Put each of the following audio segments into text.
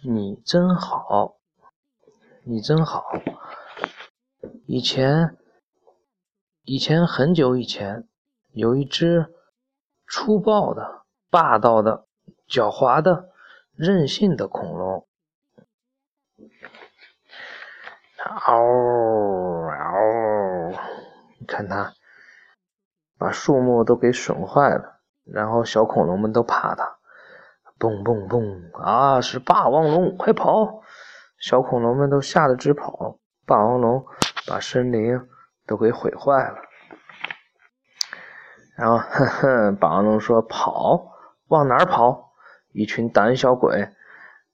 你真好，你真好。以前，以前很久以前，有一只粗暴的、霸道的、狡猾的、任性的恐龙。嗷嗷！你看它，把树木都给损坏了，然后小恐龙们都怕它。蹦蹦蹦！啊，是霸王龙，快跑！小恐龙们都吓得直跑。霸王龙把森林都给毁坏了。然后，哼哼，霸王龙说：“跑，往哪儿跑？一群胆小鬼！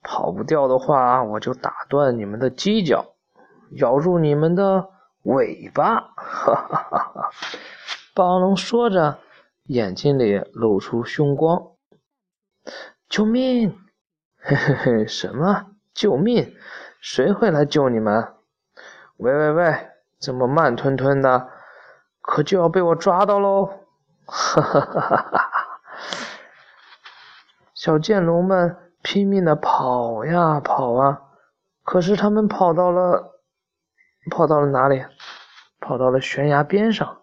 跑不掉的话，我就打断你们的犄角，咬住你们的尾巴！”哈哈哈哈！霸王龙说着，眼睛里露出凶光。救命！嘿嘿嘿，什么？救命！谁会来救你们？喂喂喂，这么慢吞吞的，可就要被我抓到喽！哈哈哈哈哈！小剑龙们拼命的跑呀跑啊，可是他们跑到了，跑到了哪里？跑到了悬崖边上。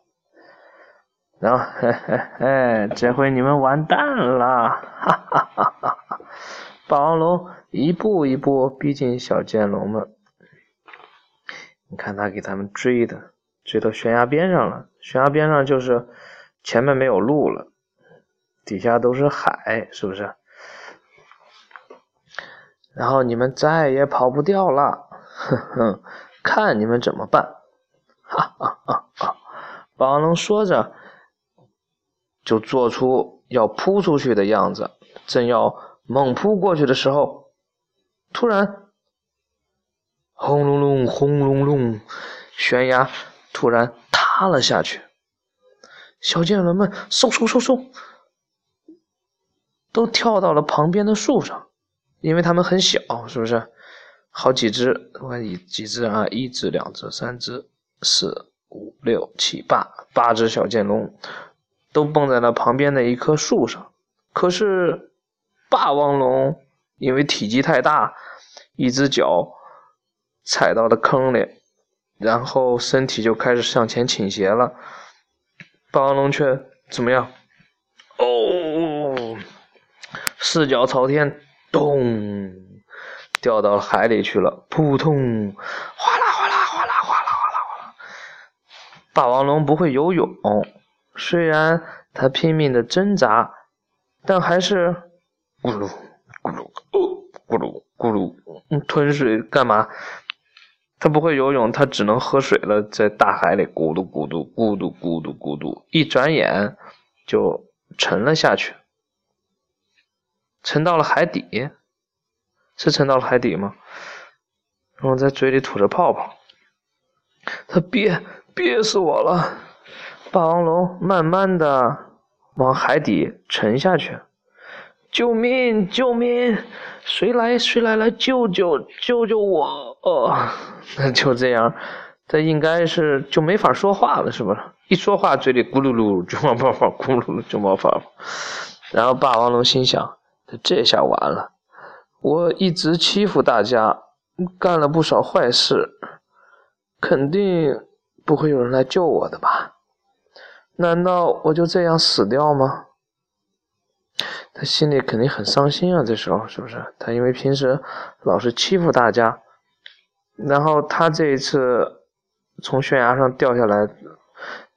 然后，嘿嘿嘿，这回你们完蛋了！哈 哈哈哈！霸王龙一步一步逼近小剑龙们，你看他给他们追的，追到悬崖边上了。悬崖边上就是前面没有路了，底下都是海，是不是？然后你们再也跑不掉了，哼哼，看你们怎么办！哈哈哈哈！霸王龙说着。就做出要扑出去的样子，正要猛扑过去的时候，突然，轰隆隆，轰隆隆，悬崖突然塌了下去。小剑龙们嗖嗖嗖嗖，都跳到了旁边的树上，因为它们很小，是不是？好几只，我看几几只啊，一只、两只、三只、四、五、六、七、八，八只小剑龙。都蹦在了旁边的一棵树上，可是霸王龙因为体积太大，一只脚踩到了坑里，然后身体就开始向前倾斜了。霸王龙却怎么样？哦，四脚朝天，咚，掉到海里去了。扑通，哗啦哗啦哗啦哗啦哗啦哗啦。霸王龙不会游泳。虽然它拼命的挣扎，但还是咕噜咕噜哦咕噜咕噜吞水干嘛？他不会游泳，他只能喝水了。在大海里咕嘟咕嘟咕嘟咕嘟咕嘟，一转眼就沉了下去，沉到了海底。是沉到了海底吗？然后在嘴里吐着泡泡，他憋憋死我了。霸王龙慢慢的往海底沉下去，救命！救命！谁来？谁来？来救救救救我！哦，那就这样，他应该是就没法说话了，是不是？一说话嘴里咕噜噜就冒泡泡，咕噜噜就冒泡泡。然后霸王龙心想：这下完了，我一直欺负大家，干了不少坏事，肯定不会有人来救我的吧？难道我就这样死掉吗？他心里肯定很伤心啊！这时候是不是？他因为平时老是欺负大家，然后他这一次从悬崖上掉下来，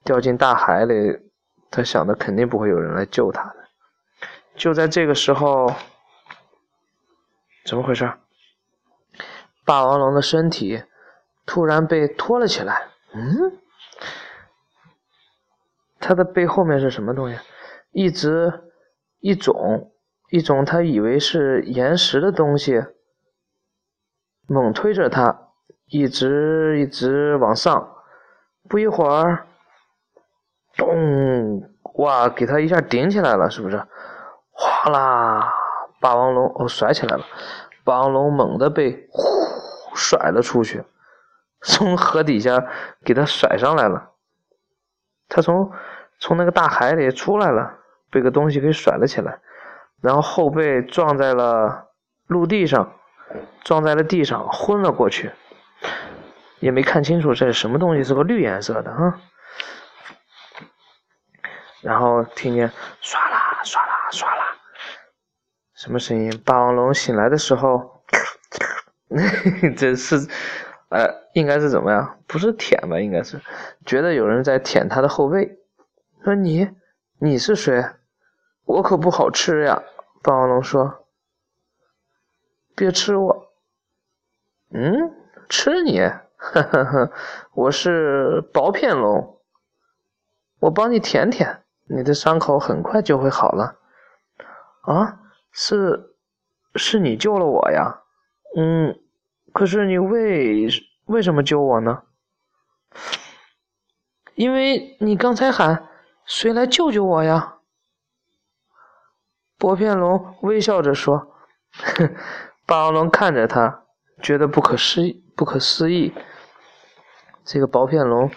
掉进大海里，他想的肯定不会有人来救他的。就在这个时候，怎么回事？霸王龙的身体突然被拖了起来。嗯？它的背后面是什么东西？一直一种一种，他以为是岩石的东西，猛推着它，一直一直往上。不一会儿，咚！哇，给它一下顶起来了，是不是？哗啦！霸王龙哦，甩起来了。霸王龙猛地被呼甩了出去，从河底下给它甩上来了。它从。从那个大海里出来了，被个东西给甩了起来，然后后背撞在了陆地上，撞在了地上，昏了过去，也没看清楚这是什么东西，是个绿颜色的哈。然后听见唰啦唰啦唰啦，什么声音？霸王龙醒来的时候，这是呃，应该是怎么样？不是舔吧？应该是觉得有人在舔他的后背。说你你是谁？我可不好吃呀！霸王龙说：“别吃我。”嗯，吃你？哈哈哈！我是薄片龙，我帮你舔舔。你的伤口很快就会好了，啊，是，是你救了我呀，嗯，可是你为为什么救我呢？因为你刚才喊谁来救救我呀？薄片龙微笑着说，霸王龙看着他，觉得不可思议，不可思议，这个薄片龙。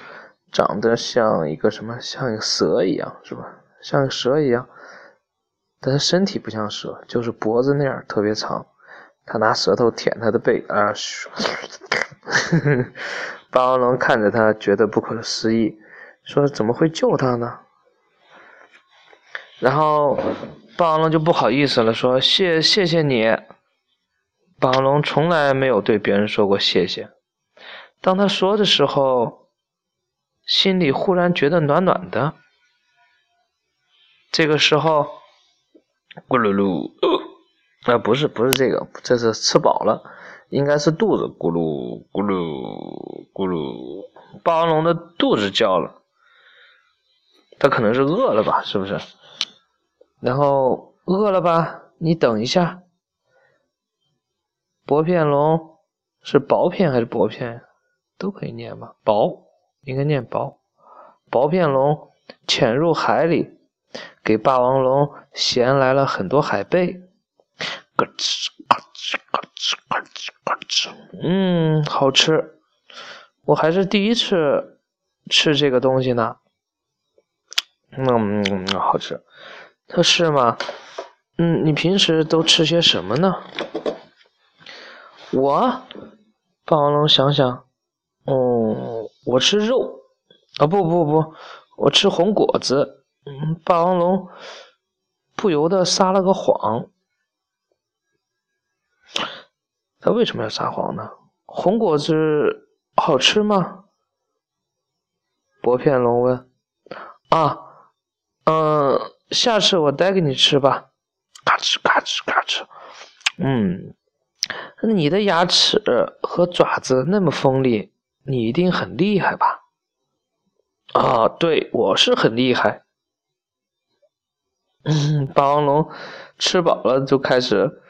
长得像一个什么？像一个蛇一样，是吧？像蛇一样，但是身体不像蛇，就是脖子那样特别长。他拿舌头舔他的背啊！霸王龙看着他，觉得不可思议，说：“怎么会救他呢？”然后霸王龙就不好意思了，说：“谢谢谢你。”霸王龙从来没有对别人说过谢谢。当他说的时候。心里忽然觉得暖暖的。这个时候，咕噜噜，啊，不是不是这个，这是吃饱了，应该是肚子咕噜咕噜咕噜，霸王龙的肚子叫了，它可能是饿了吧，是不是？然后饿了吧？你等一下，薄片龙是薄片还是薄片？都可以念吧，薄。应该念薄，薄片龙潜入海里，给霸王龙衔来了很多海贝。咯吱咯吱咯吱咯吱咯吱，嗯，好吃。我还是第一次吃这个东西呢。嗯，好吃。他是吗？嗯，你平时都吃些什么呢？我，霸王龙想想，哦。我吃肉，啊不不不，我吃红果子。嗯，霸王龙不由得撒了个谎。他为什么要撒谎呢？红果子好吃吗？薄片龙问。啊，嗯，下次我带给你吃吧。嘎吱嘎吱嘎吱。嗯，你的牙齿和爪子那么锋利。你一定很厉害吧？啊，对，我是很厉害。霸王龙吃饱了就开始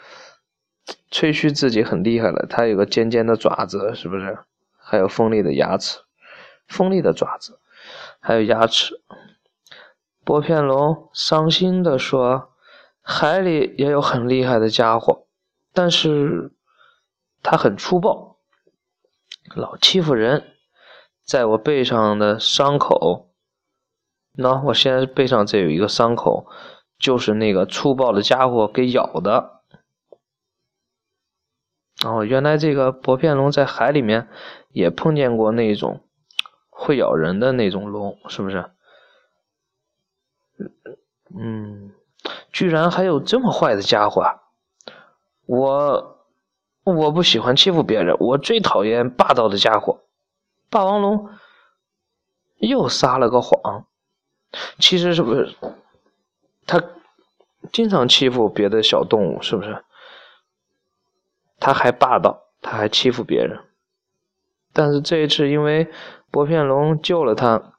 吹嘘自己很厉害了。它有个尖尖的爪子，是不是？还有锋利的牙齿，锋利的爪子，还有牙齿。薄片龙伤心的说：“海里也有很厉害的家伙，但是他很粗暴。”老欺负人，在我背上的伤口，喏，我现在背上这有一个伤口，就是那个粗暴的家伙给咬的。哦，原来这个薄片龙在海里面也碰见过那种会咬人的那种龙，是不是？嗯，居然还有这么坏的家伙，我。我不喜欢欺负别人，我最讨厌霸道的家伙。霸王龙又撒了个谎，其实是不是他经常欺负别的小动物？是不是？他还霸道，他还欺负别人。但是这一次，因为薄片龙救了他，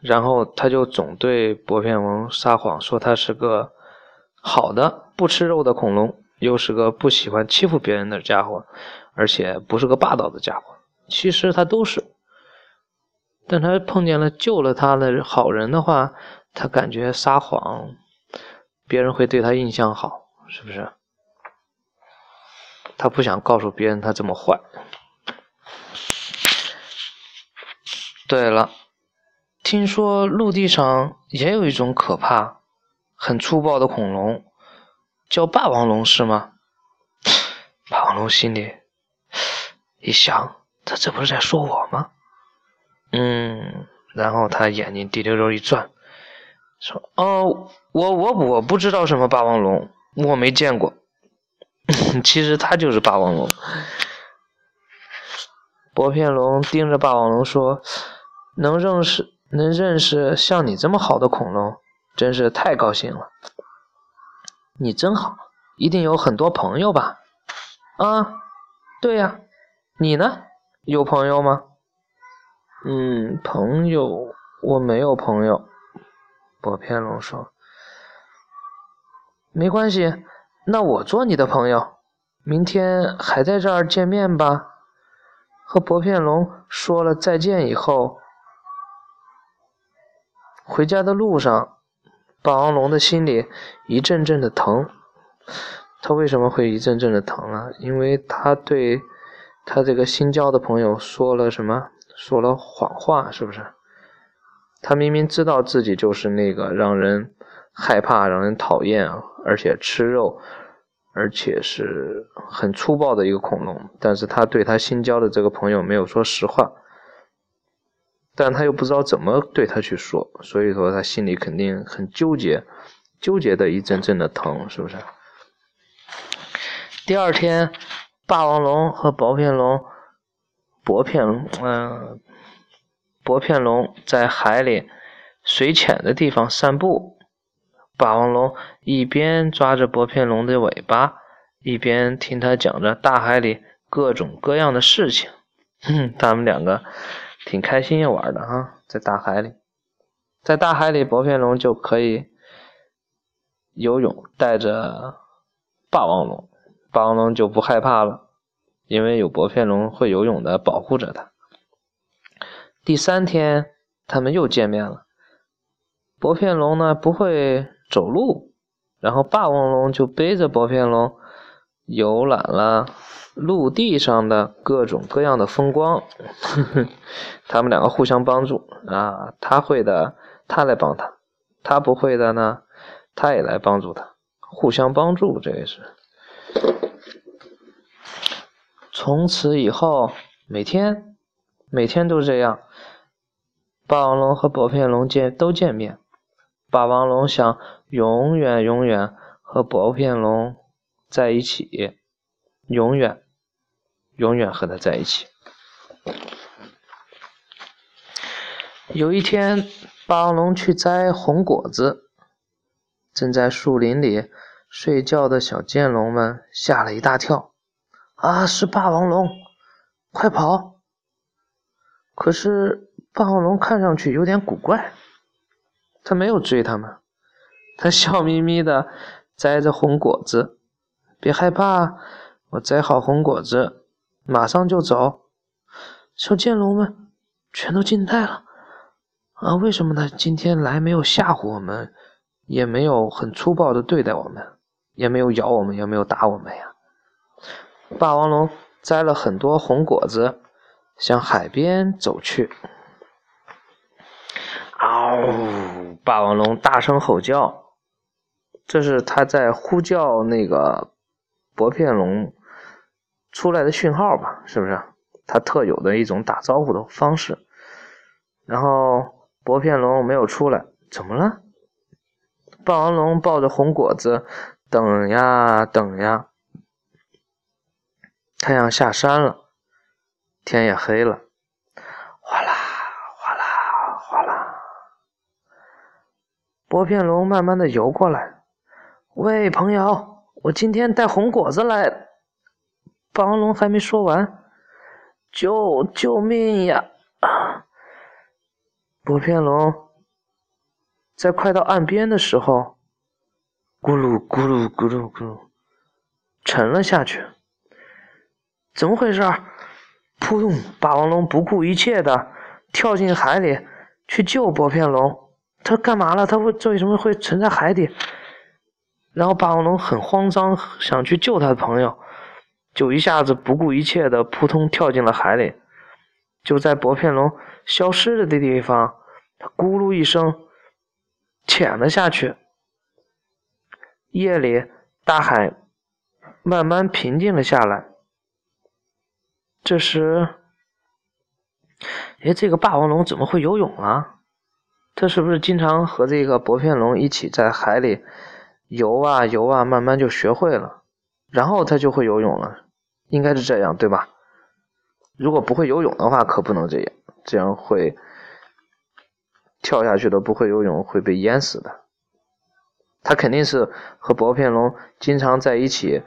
然后他就总对薄片龙撒谎，说他是个好的不吃肉的恐龙。又是个不喜欢欺负别人的家伙，而且不是个霸道的家伙。其实他都是，但他碰见了救了他的好人的话，他感觉撒谎，别人会对他印象好，是不是？他不想告诉别人他这么坏。对了，听说陆地上也有一种可怕、很粗暴的恐龙。叫霸王龙是吗？霸王龙心里一想，他这不是在说我吗？嗯，然后他眼睛滴溜溜一转，说：“哦，我我我不知道什么霸王龙，我没见过。其实他就是霸王龙。”薄片龙盯着霸王龙说：“能认识能认识像你这么好的恐龙，真是太高兴了。你真好，一定有很多朋友吧？”啊，对呀，你呢？有朋友吗？嗯，朋友，我没有朋友。薄片龙说：“没关系，那我做你的朋友。明天还在这儿见面吧。”和薄片龙说了再见以后，回家的路上，霸王龙的心里一阵阵的疼。他为什么会一阵阵的疼啊？因为他对他这个新交的朋友说了什么？说了谎话，是不是？他明明知道自己就是那个让人害怕、让人讨厌，而且吃肉，而且是很粗暴的一个恐龙，但是他对他新交的这个朋友没有说实话，但他又不知道怎么对他去说，所以说他心里肯定很纠结，纠结的一阵阵的疼，是不是？第二天，霸王龙和薄片龙、薄片龙，嗯，薄片龙在海里水浅的地方散步。霸王龙一边抓着薄片龙的尾巴，一边听他讲着大海里各种各样的事情。哼，他们两个挺开心玩的哈，在大海里，在大海里，薄片龙就可以游泳，带着霸王龙。霸王龙就不害怕了，因为有薄片龙会游泳的保护着它。第三天，他们又见面了。薄片龙呢不会走路，然后霸王龙就背着薄片龙游览了陆地上的各种各样的风光。他们两个互相帮助啊，他会的，他来帮他；他不会的呢，他也来帮助他，互相帮助，这也是。从此以后，每天，每天都这样。霸王龙和薄片龙见都见面，霸王龙想永远永远和薄片龙在一起，永远，永远和他在一起。有一天，霸王龙去摘红果子，正在树林里睡觉的小剑龙们吓了一大跳。啊！是霸王龙，快跑！可是霸王龙看上去有点古怪，他没有追他们，他笑眯眯的摘着红果子。别害怕，我摘好红果子，马上就走。小剑龙们全都惊呆了。啊，为什么他今天来没有吓唬我们，也没有很粗暴的对待我们，也没有咬我们，也没有打我们呀？霸王龙摘了很多红果子，向海边走去。嗷！霸王龙大声吼叫，这是他在呼叫那个薄片龙出来的讯号吧？是不是？它特有的一种打招呼的方式。然后薄片龙没有出来，怎么了？霸王龙抱着红果子，等呀等呀。太阳下山了，天也黑了，哗啦哗啦哗啦，薄片龙慢慢的游过来。喂，朋友，我今天带红果子来。霸王龙还没说完，救救命呀！薄片龙在快到岸边的时候，咕噜咕噜咕噜咕噜，沉了下去。怎么回事？扑通！霸王龙不顾一切的跳进海里去救薄片龙。他干嘛了？他为为什么会沉在海底？然后霸王龙很慌张，想去救他的朋友，就一下子不顾一切的扑通跳进了海里。就在薄片龙消失了的地方，他咕噜一声潜了下去。夜里，大海慢慢平静了下来。这时，哎，这个霸王龙怎么会游泳啊？它是不是经常和这个薄片龙一起在海里游啊游啊，慢慢就学会了，然后它就会游泳了？应该是这样，对吧？如果不会游泳的话，可不能这样，这样会跳下去的不会游泳会被淹死的。他肯定是和薄片龙经常在一起，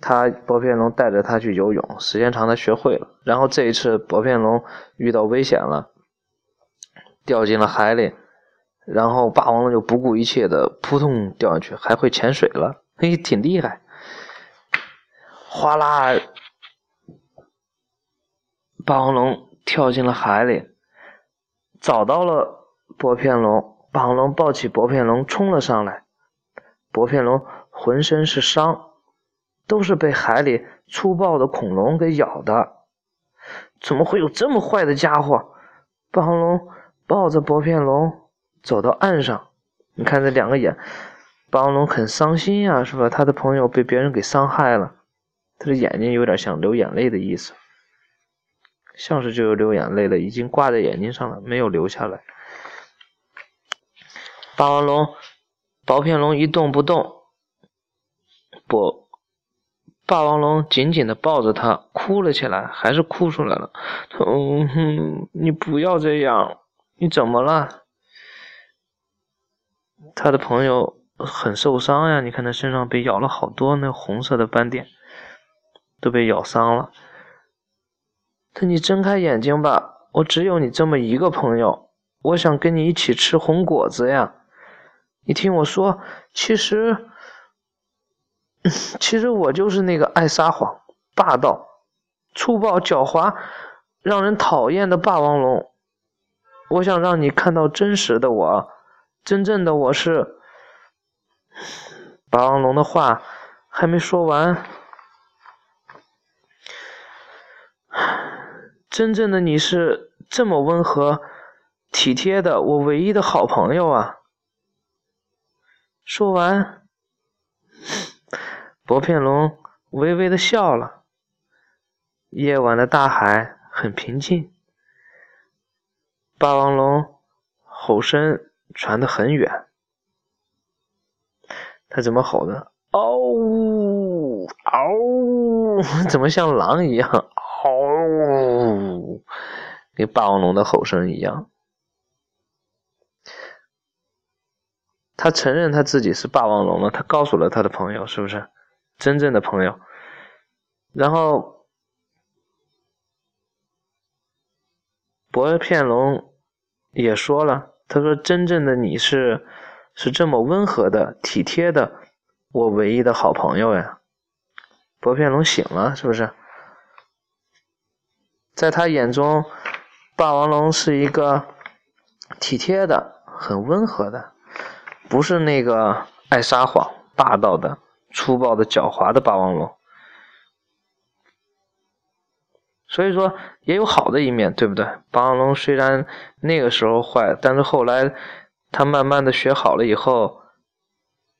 他薄片龙带着他去游泳，时间长他学会了。然后这一次薄片龙遇到危险了，掉进了海里，然后霸王龙就不顾一切的扑通掉下去，还会潜水了，嘿，挺厉害。哗啦！霸王龙跳进了海里，找到了薄片龙。霸王龙抱起薄片龙冲了上来。薄片龙浑身是伤，都是被海里粗暴的恐龙给咬的。怎么会有这么坏的家伙？霸王龙抱着薄片龙走到岸上，你看这两个眼，霸王龙很伤心呀，是吧？他的朋友被别人给伤害了，他的眼睛有点像流眼泪的意思。像是就有流眼泪了，已经挂在眼睛上了，没有流下来。霸王龙、薄片龙一动不动，不，霸王龙紧紧的抱着他，哭了起来，还是哭出来了。嗯哼，你不要这样，你怎么了？他的朋友很受伤呀，你看他身上被咬了好多那红色的斑点，都被咬伤了。等你睁开眼睛吧，我只有你这么一个朋友，我想跟你一起吃红果子呀。你听我说，其实，其实我就是那个爱撒谎、霸道、粗暴、狡猾、让人讨厌的霸王龙。我想让你看到真实的我，真正的我是。霸王龙的话还没说完。真正的你是这么温和、体贴的，我唯一的好朋友啊！说完，薄片龙微微的笑了。夜晚的大海很平静，霸王龙吼声传得很远。他怎么吼的？嗷呜！嗷呜！怎么像狼一样？嗷呜！跟霸王龙的吼声一样。他承认他自己是霸王龙了，他告诉了他的朋友，是不是真正的朋友？然后薄片龙也说了，他说：“真正的你是是这么温和的、体贴的，我唯一的好朋友呀。”薄片龙醒了，是不是？在他眼中，霸王龙是一个体贴的、很温和的，不是那个爱撒谎、霸道的、粗暴的、狡猾的霸王龙。所以说，也有好的一面，对不对？霸王龙虽然那个时候坏，但是后来他慢慢的学好了以后，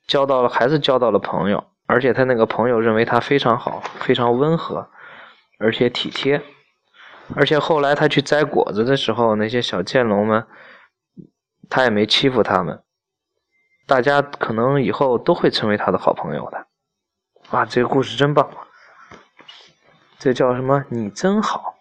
交到了还是交到了朋友，而且他那个朋友认为他非常好，非常温和，而且体贴。而且后来他去摘果子的时候，那些小剑龙们他也没欺负他们，大家可能以后都会成为他的好朋友的。哇，这个故事真棒，这叫什么？你真好。